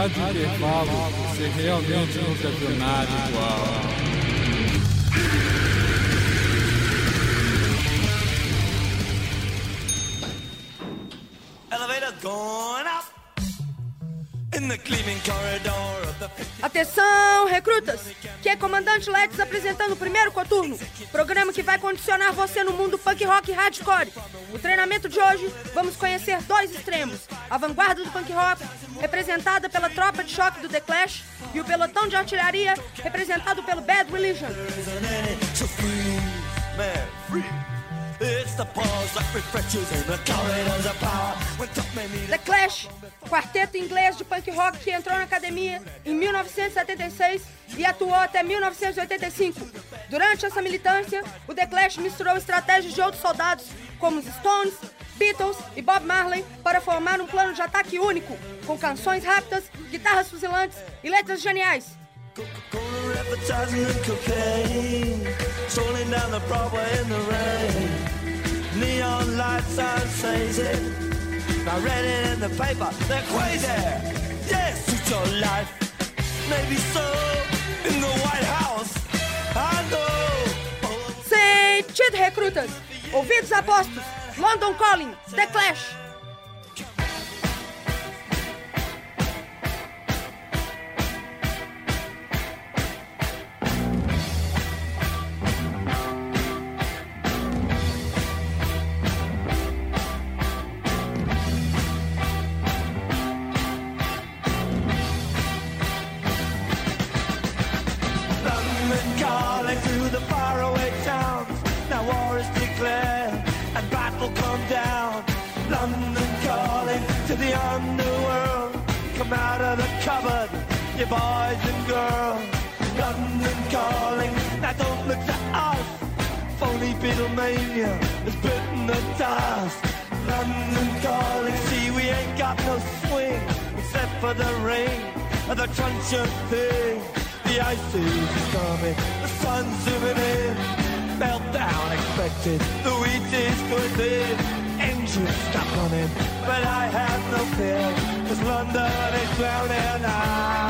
Rádio Intervalo, você realmente nunca viu nada igual. Atenção, recrutas! Que é Comandante Let's apresentando o primeiro coturno, programa que vai condicionar você no mundo punk rock hardcore. O treinamento de hoje, vamos conhecer dois extremos: a vanguarda do punk rock, representada pela tropa de choque do The Clash, e o pelotão de artilharia, representado pelo Bad Religion. The Clash, quarteto inglês de punk rock que entrou na academia em 1976 e atuou até 1985. Durante essa militância, o The Clash misturou estratégias de outros soldados, como os Stones, Beatles e Bob Marley, para formar um plano de ataque único, com canções rápidas, guitarras fuzilantes e letras geniais. Neon lights are crazy. I read it in the paper, they're crazy. Yes, it's your life. Maybe so. In the White House. I know. Sentido, recrutas Ouvidos apostos. London Calling, The Clash boys and girls. London calling, now don't look to us. Phony Beatlemania has bitten the dust. London calling, see we ain't got no swing except for the rain and the truncheon thing. The ice is coming, the sun's zooming in. Meltdown expected, the wheat is good in. Engines stop running, but I have no fear, cause London is drowning out.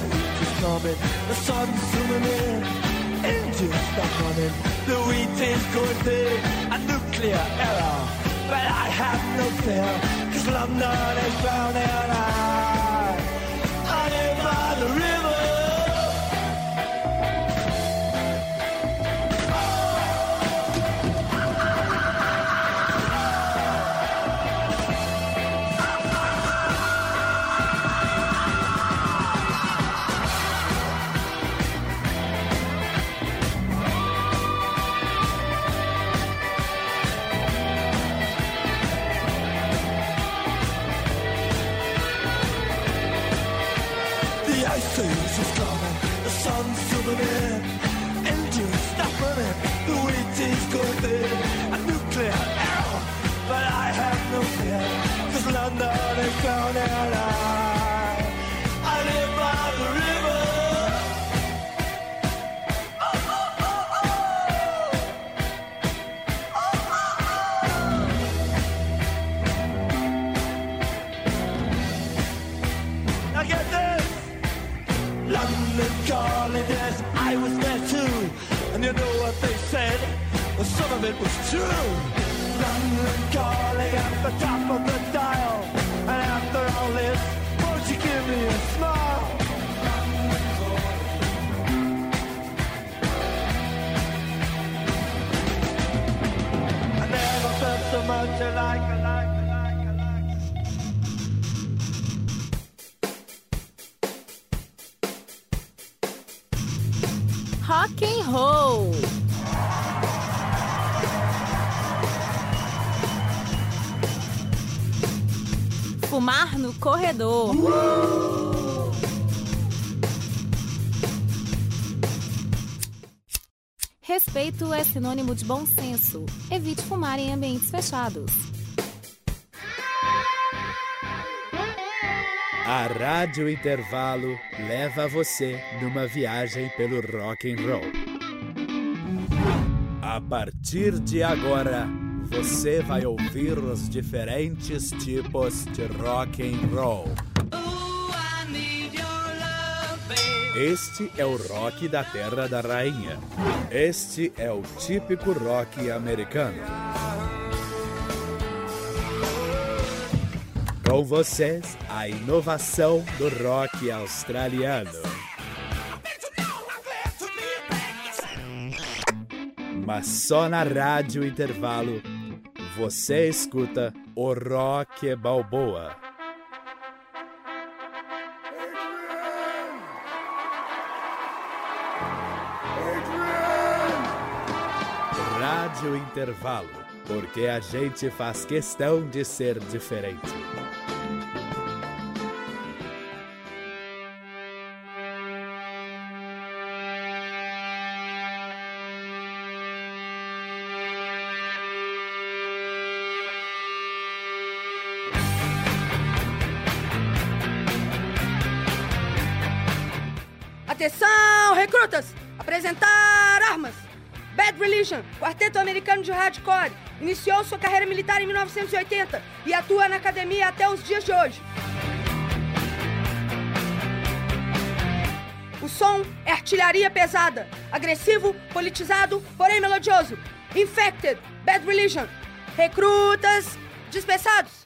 coming, the sun's zooming in, engines stop running, the wheat is going big, a nuclear error. But I have no fear, cause London is drowning out. Christmas is coming, the sun's zooming in. of it was true. London calling at the top of the dial. And after all this, won't you give me a smile? Corredor. Respeito é sinônimo de bom senso. Evite fumar em ambientes fechados. A Rádio Intervalo leva você numa viagem pelo rock and roll. A partir de agora, você vai ouvir os diferentes tipos de rock and roll. Este é o rock da Terra da Rainha. Este é o típico rock americano. Com vocês, a inovação do rock australiano. Mas só na Rádio Intervalo você escuta o Rock Balboa. Rádio Intervalo, porque a gente faz questão de ser diferente. Atenção, recrutas! Apresentar armas! Bad Religion, quarteto americano de hardcore, iniciou sua carreira militar em 1980 e atua na academia até os dias de hoje. O som é artilharia pesada, agressivo, politizado, porém melodioso. Infected, Bad Religion. Recrutas dispensados.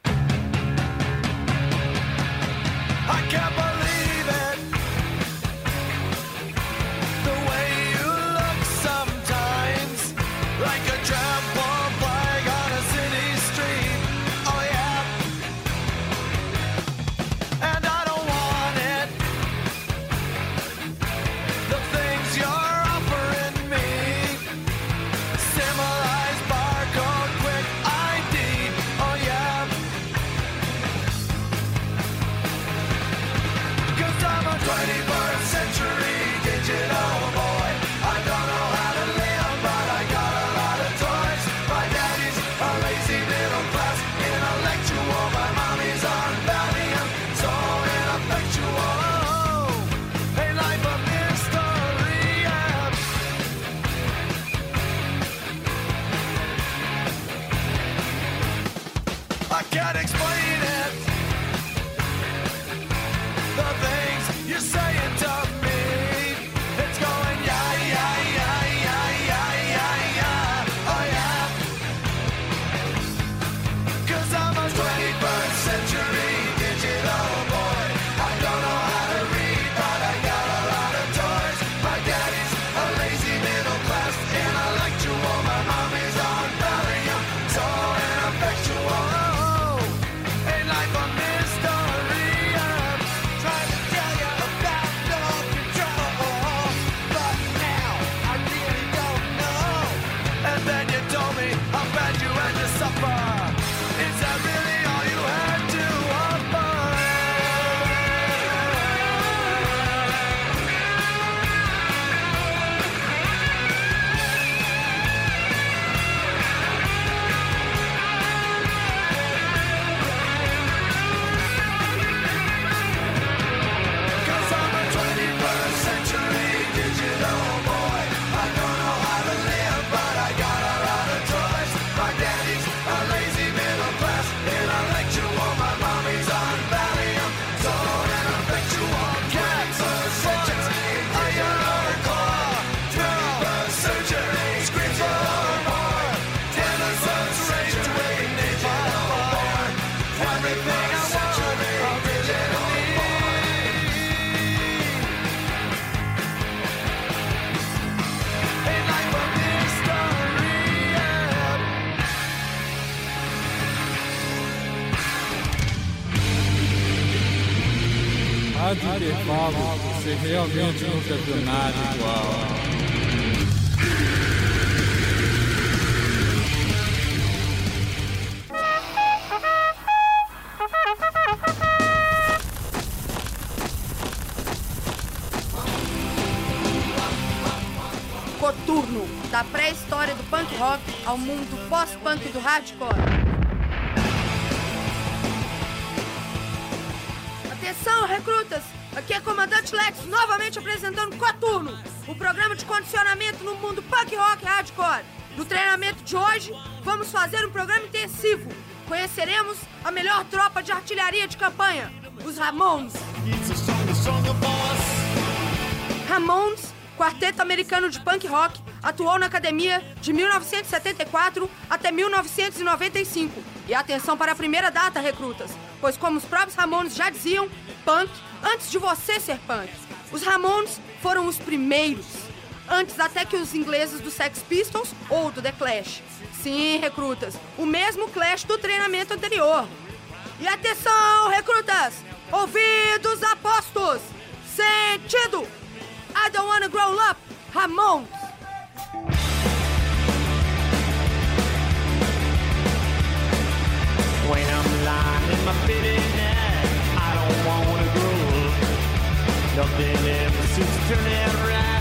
campeonato igual. Coturno, da pré-história do punk rock ao mundo pós-punk do hardcore. Atenção, recrutas! Aqui é Comandante Lex novamente apresentando Coturno, o programa de condicionamento no mundo punk rock hardcore. No treinamento de hoje, vamos fazer um programa intensivo. Conheceremos a melhor tropa de artilharia de campanha, os Ramones. Ramones, quarteto americano de punk rock, atuou na academia de 1974 até 1995. E atenção para a primeira data, recrutas, pois como os próprios Ramones já diziam, punk antes de você ser punk. Os Ramones foram os primeiros, antes até que os ingleses do Sex Pistols ou do The Clash. Sim, recrutas, o mesmo Clash do treinamento anterior. E atenção, recrutas! Ouvidos apostos! Sentido! I don't wanna grow up, Ramones! When I'm lying in my Nothing ever seems to turn out right,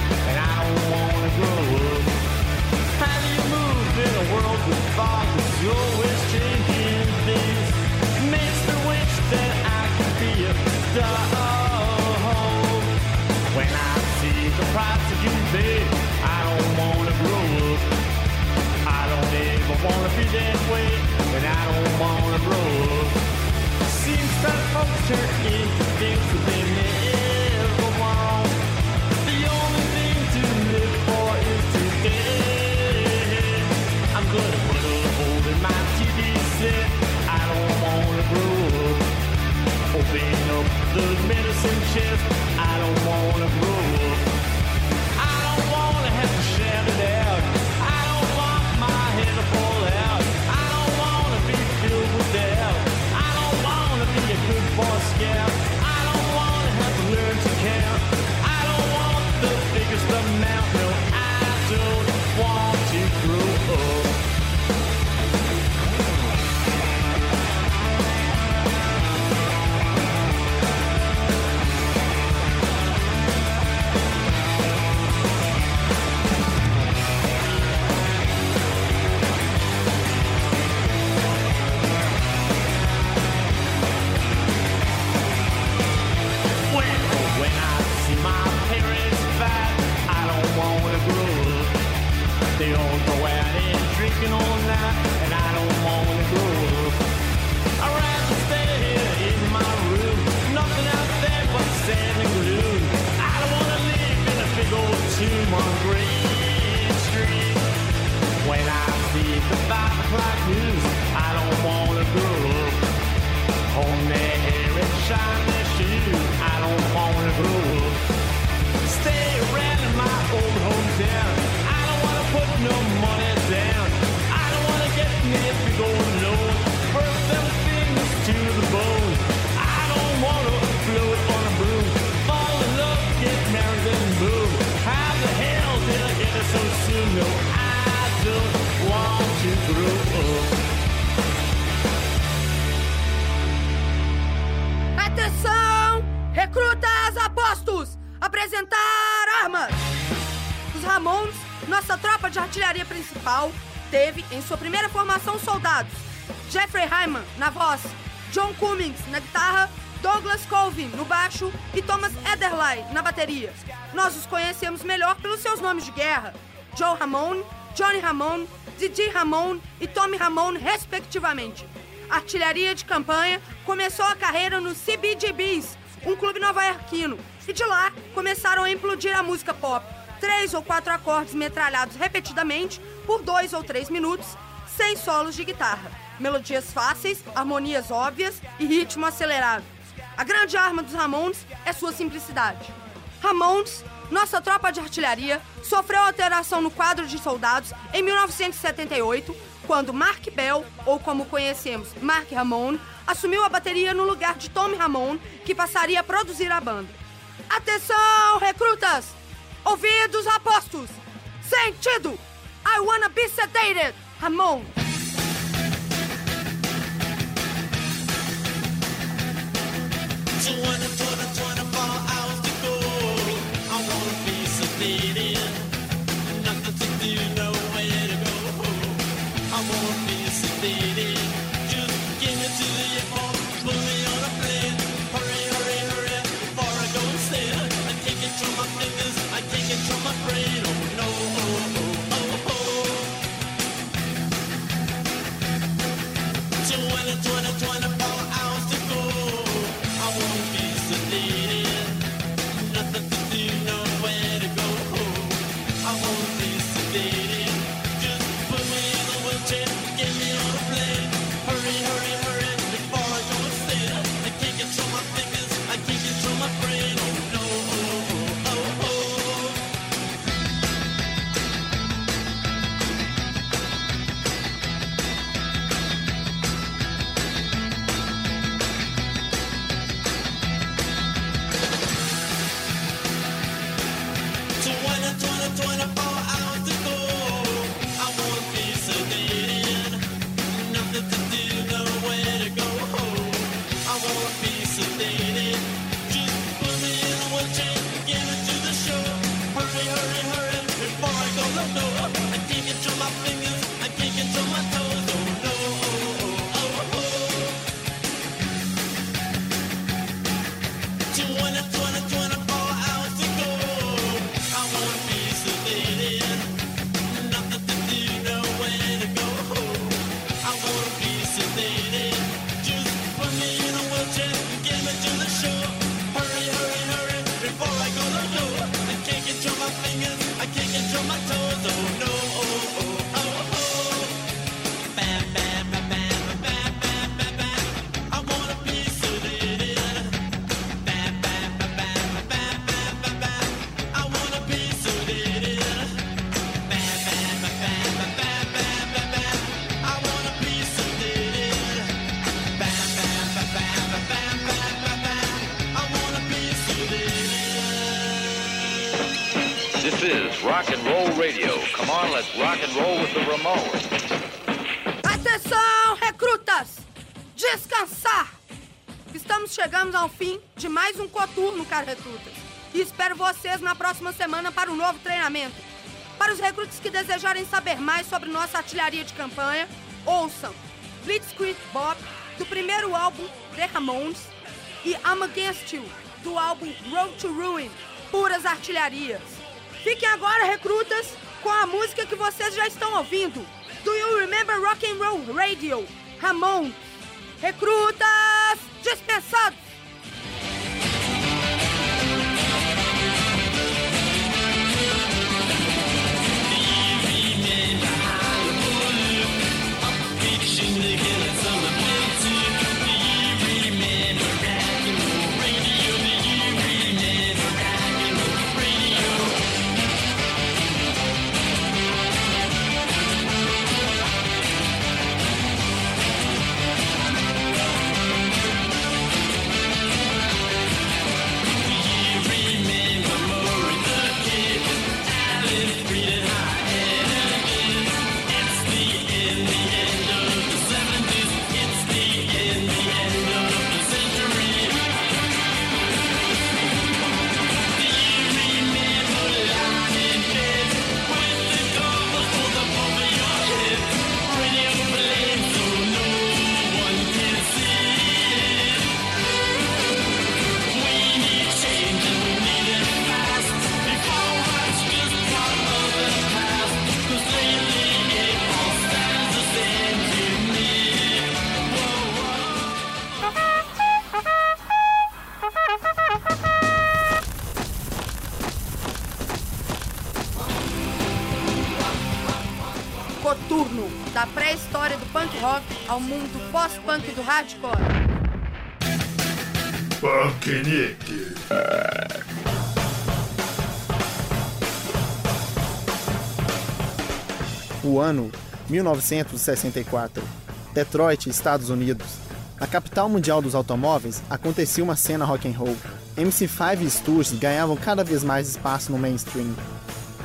em sua primeira formação soldados Jeffrey Hyman na voz, John Cummings na guitarra, Douglas Colvin no baixo e Thomas Ederle na bateria. Nós os conhecemos melhor pelos seus nomes de guerra: Joe Ramone, Johnny Ramone, Didi Ramone e Tommy Ramone, respectivamente. Artilharia de campanha começou a carreira no CBGBs, um clube nova-iorquino, e de lá começaram a implodir a música pop. Três ou quatro acordes metralhados repetidamente por dois ou três minutos, sem solos de guitarra. Melodias fáceis, harmonias óbvias e ritmo acelerado. A grande arma dos Ramones é sua simplicidade. Ramones, nossa tropa de artilharia, sofreu alteração no quadro de soldados em 1978, quando Mark Bell, ou como conhecemos, Mark Ramone, assumiu a bateria no lugar de Tommy Ramone, que passaria a produzir a banda. Atenção, recrutas! ouvidos apostos, sentido. I wanna be sedated, Ramon. I be sedated. Just give it to rock and roll radio. Come on, let's rock and roll with the Ramones. Atenção, recrutas! Descansar! Estamos chegando ao fim de mais um coturno, cara recrutas. E espero vocês na próxima semana para um novo treinamento. Para os recrutas que desejarem saber mais sobre nossa artilharia de campanha, ouçam Blitzkrieg Bob, do primeiro álbum The Ramones, e I'm Against You, do álbum Road to Ruin, puras artilharias. Fiquem agora, recrutas, com a música que vocês já estão ouvindo. Do You Remember Rock and Roll Radio? Ramon. Recrutas dispensados! Hardcore. Punknik. O ano 1964. Detroit, Estados Unidos. A capital mundial dos automóveis, acontecia uma cena rock and roll. MC5 e Sturges ganhavam cada vez mais espaço no mainstream.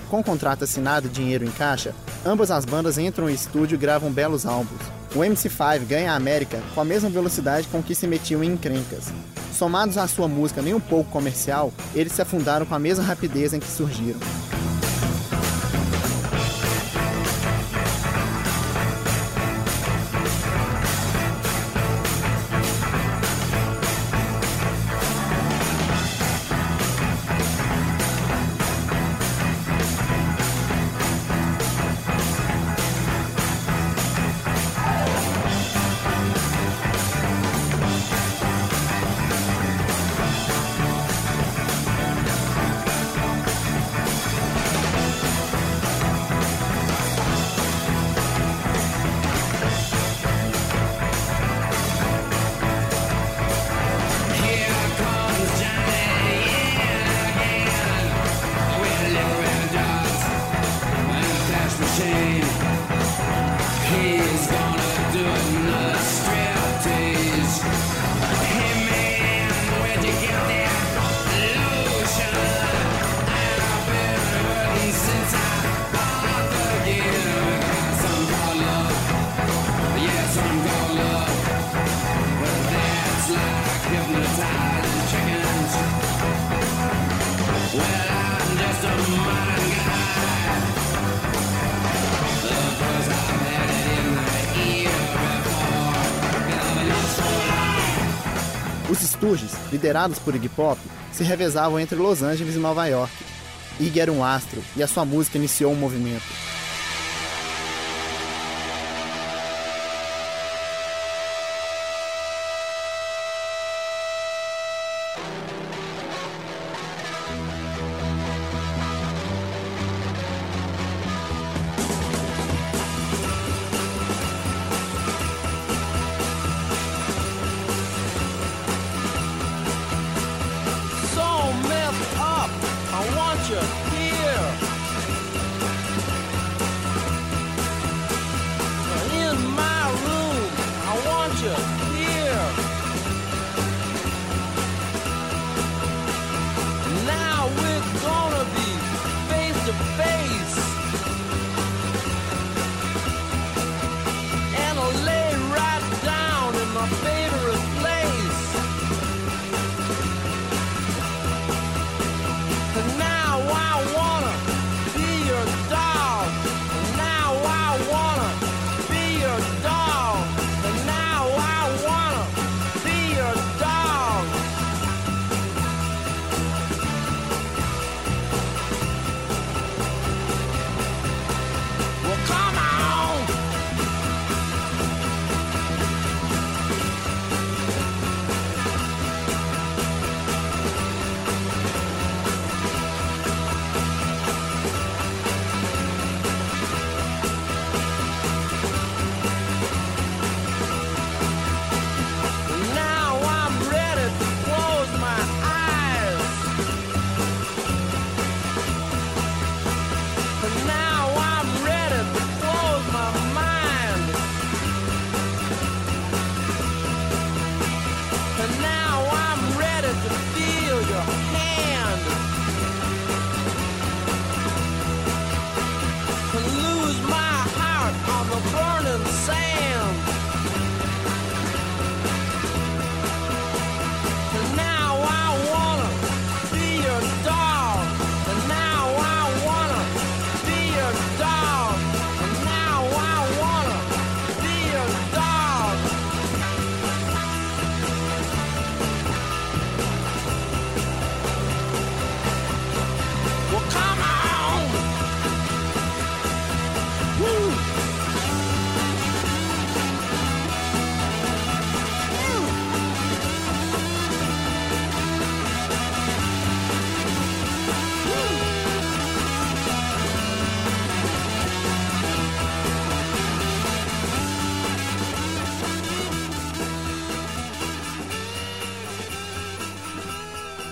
Com contrato assinado e dinheiro em caixa, ambas as bandas entram em estúdio e gravam belos álbuns. O MC5 ganha a América com a mesma velocidade com que se metiam em encrencas. Somados à sua música nem um pouco comercial, eles se afundaram com a mesma rapidez em que surgiram. Liderados por Iggy Pop, se revezavam entre Los Angeles e Nova York. Iggy era um astro e a sua música iniciou um movimento.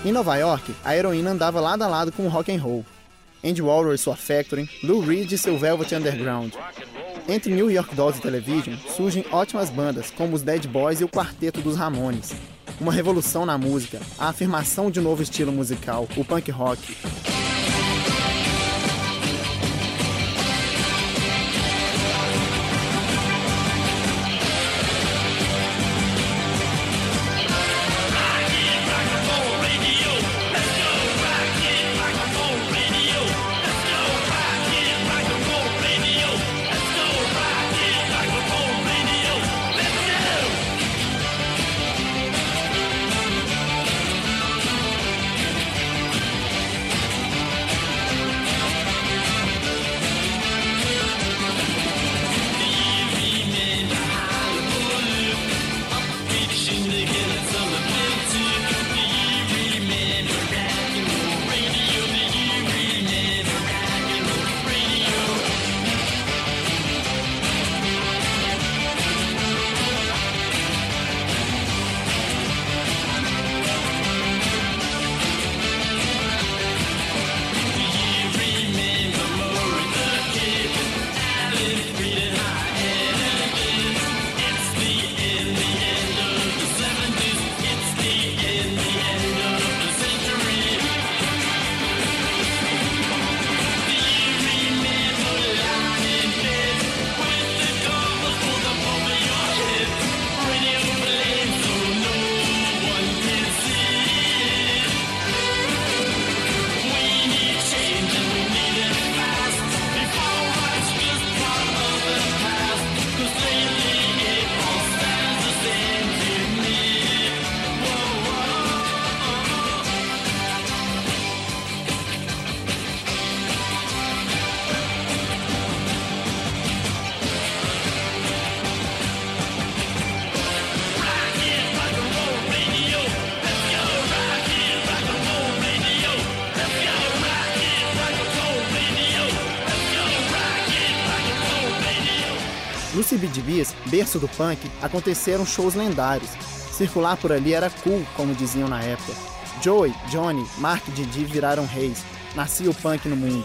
Em Nova York, a heroína andava lado a lado com o rock and roll. Andy Warhol e sua Factory, Lou Reed e seu Velvet Underground. Entre New York Dolls e Television surgem ótimas bandas como os Dead Boys e o Quarteto dos Ramones. Uma revolução na música, a afirmação de um novo estilo musical, o punk rock. CBGBs, berço do punk, aconteceram shows lendários. Circular por ali era cool, como diziam na época. Joey, Johnny, Mark e Didi viraram reis. Nascia o punk no mundo.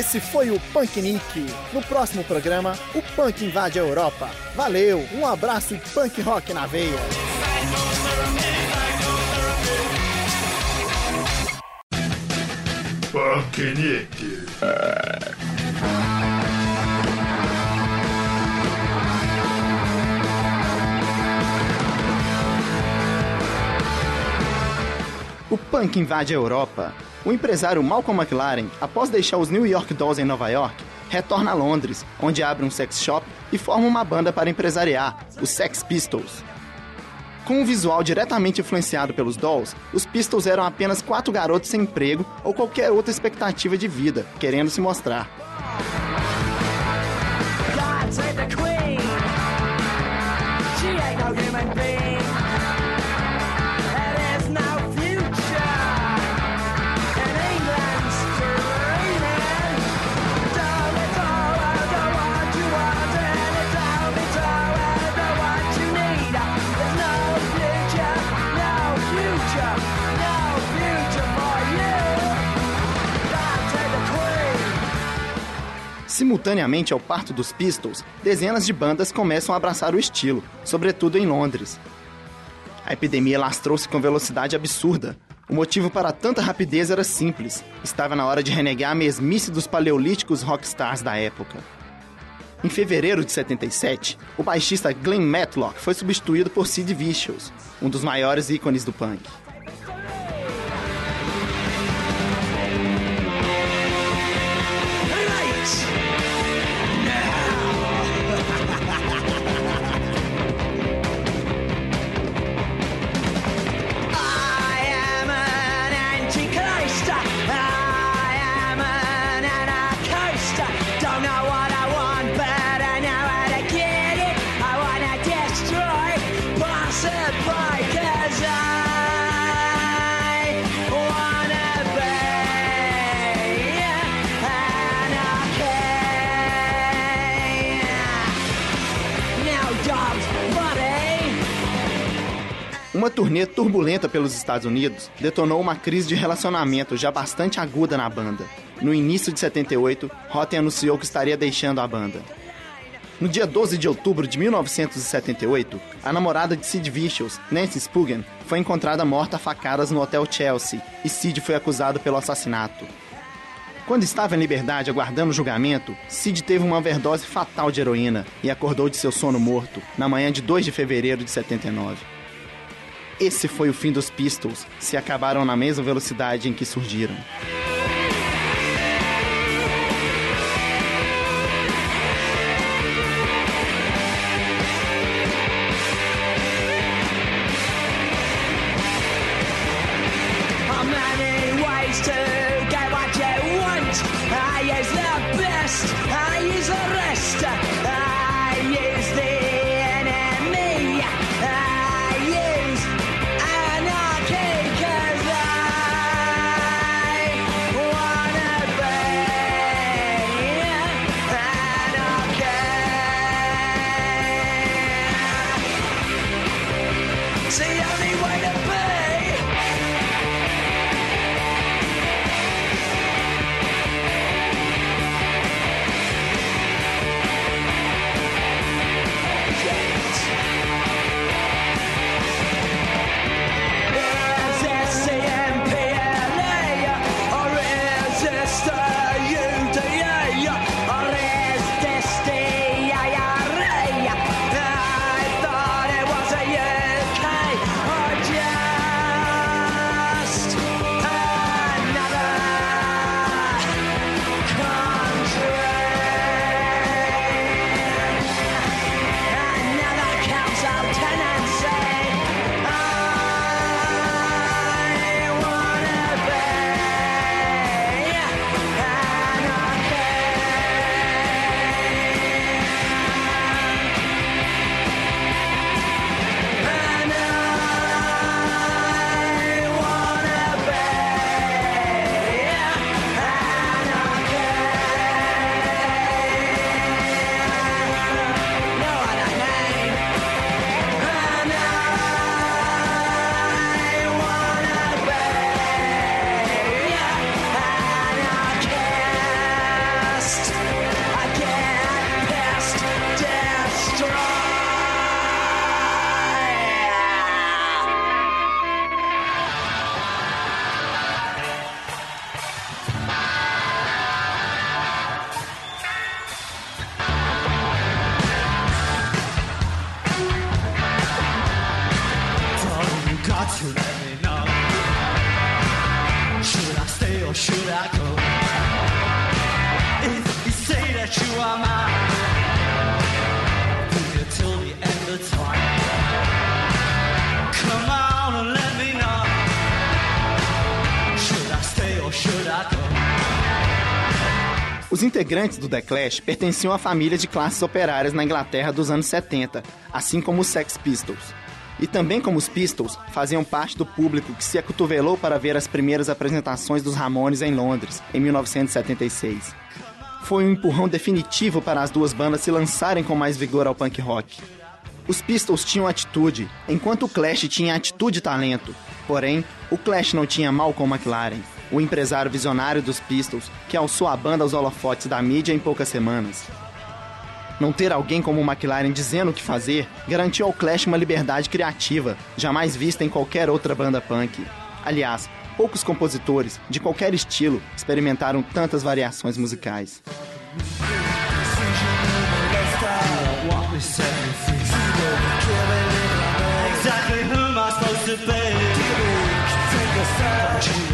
Esse foi o Punk Nick. No próximo programa, o punk invade a Europa. Valeu, um abraço e punk rock na veia. Punk Nick. O punk invade a Europa o empresário Malcolm McLaren, após deixar os New York Dolls em Nova York, retorna a Londres, onde abre um sex shop e forma uma banda para empresariar, os Sex Pistols. Com um visual diretamente influenciado pelos Dolls, os Pistols eram apenas quatro garotos sem emprego ou qualquer outra expectativa de vida, querendo se mostrar. Simultaneamente ao parto dos Pistols, dezenas de bandas começam a abraçar o estilo, sobretudo em Londres. A epidemia lastrou-se com velocidade absurda. O motivo para tanta rapidez era simples: estava na hora de renegar a mesmice dos paleolíticos rockstars da época. Em fevereiro de 77, o baixista Glenn Matlock foi substituído por Sid Vicious, um dos maiores ícones do punk. Turnê turbulenta pelos Estados Unidos detonou uma crise de relacionamento já bastante aguda na banda. No início de 78, Rotten anunciou que estaria deixando a banda. No dia 12 de outubro de 1978, a namorada de Sid Vicious, Nancy Spuggen, foi encontrada morta a facadas no Hotel Chelsea e Sid foi acusado pelo assassinato. Quando estava em liberdade aguardando o julgamento, Sid teve uma overdose fatal de heroína e acordou de seu sono morto na manhã de 2 de fevereiro de 79. Esse foi o fim dos Pistols, se acabaram na mesma velocidade em que surgiram. Integrantes do The Clash pertenciam a famílias de classes operárias na Inglaterra dos anos 70, assim como os Sex Pistols. E também como os Pistols, faziam parte do público que se acotovelou para ver as primeiras apresentações dos Ramones em Londres, em 1976. Foi um empurrão definitivo para as duas bandas se lançarem com mais vigor ao punk rock. Os Pistols tinham atitude, enquanto o Clash tinha atitude e talento. Porém, o Clash não tinha Malcolm McLaren, o empresário visionário dos Pistols, que alçou a banda aos holofotes da mídia em poucas semanas. Não ter alguém como o McLaren dizendo o que fazer garantiu ao Clash uma liberdade criativa, jamais vista em qualquer outra banda punk. Aliás, poucos compositores, de qualquer estilo, experimentaram tantas variações musicais. Exactly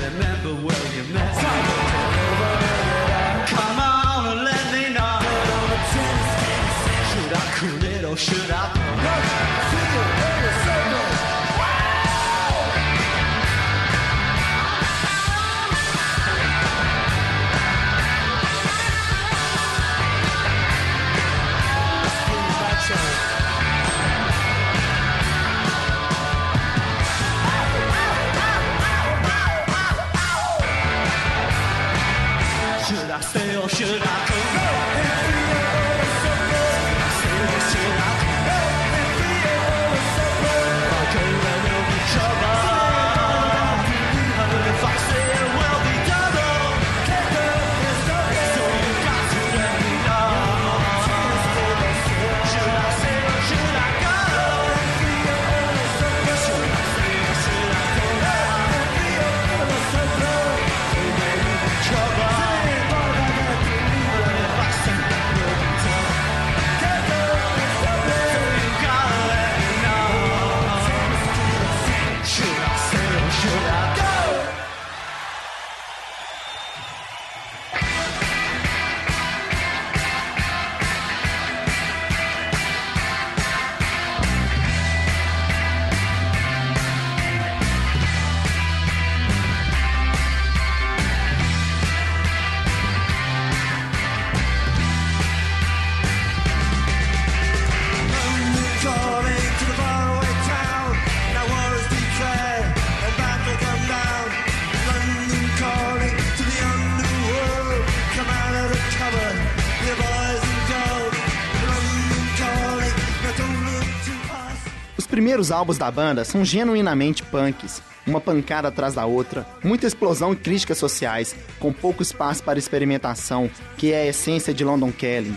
primeiros álbuns da banda são genuinamente punks, uma pancada atrás da outra, muita explosão e críticas sociais, com pouco espaço para experimentação, que é a essência de London Calling.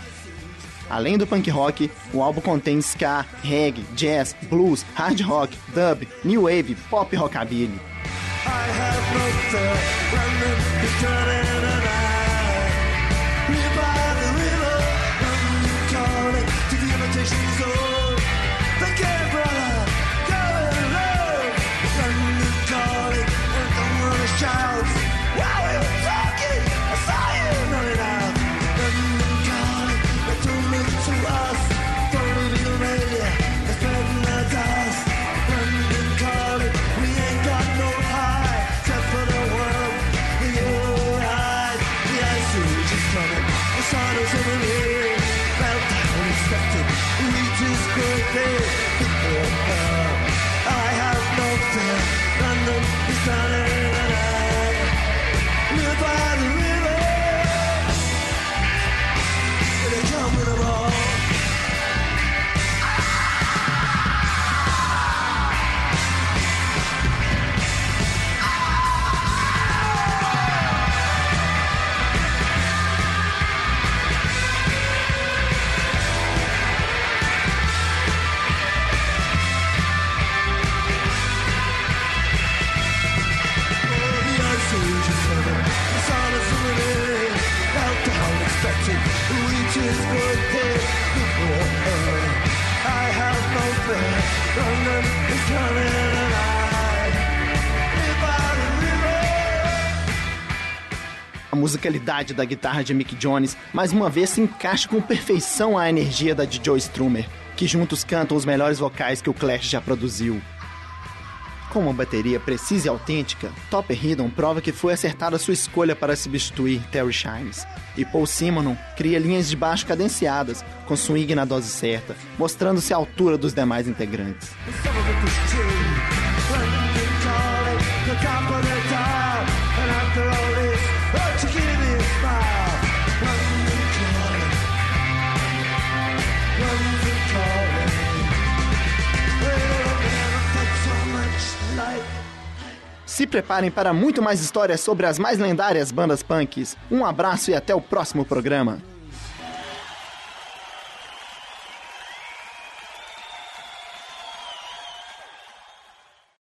Além do punk rock, o álbum contém ska, reggae, jazz, blues, hard rock, dub, new wave, pop e rockabilly. I A musicalidade da guitarra de Mick Jones mais uma vez se encaixa com perfeição à energia da de Joe Strummer, que juntos cantam os melhores vocais que o Clash já produziu. Com uma bateria precisa e autêntica, Topper Hidden prova que foi acertada sua escolha para substituir Terry Shimes. E Paul Simonon cria linhas de baixo cadenciadas, com swing na dose certa, mostrando-se à altura dos demais integrantes. Se preparem para muito mais histórias sobre as mais lendárias bandas punks. Um abraço e até o próximo programa.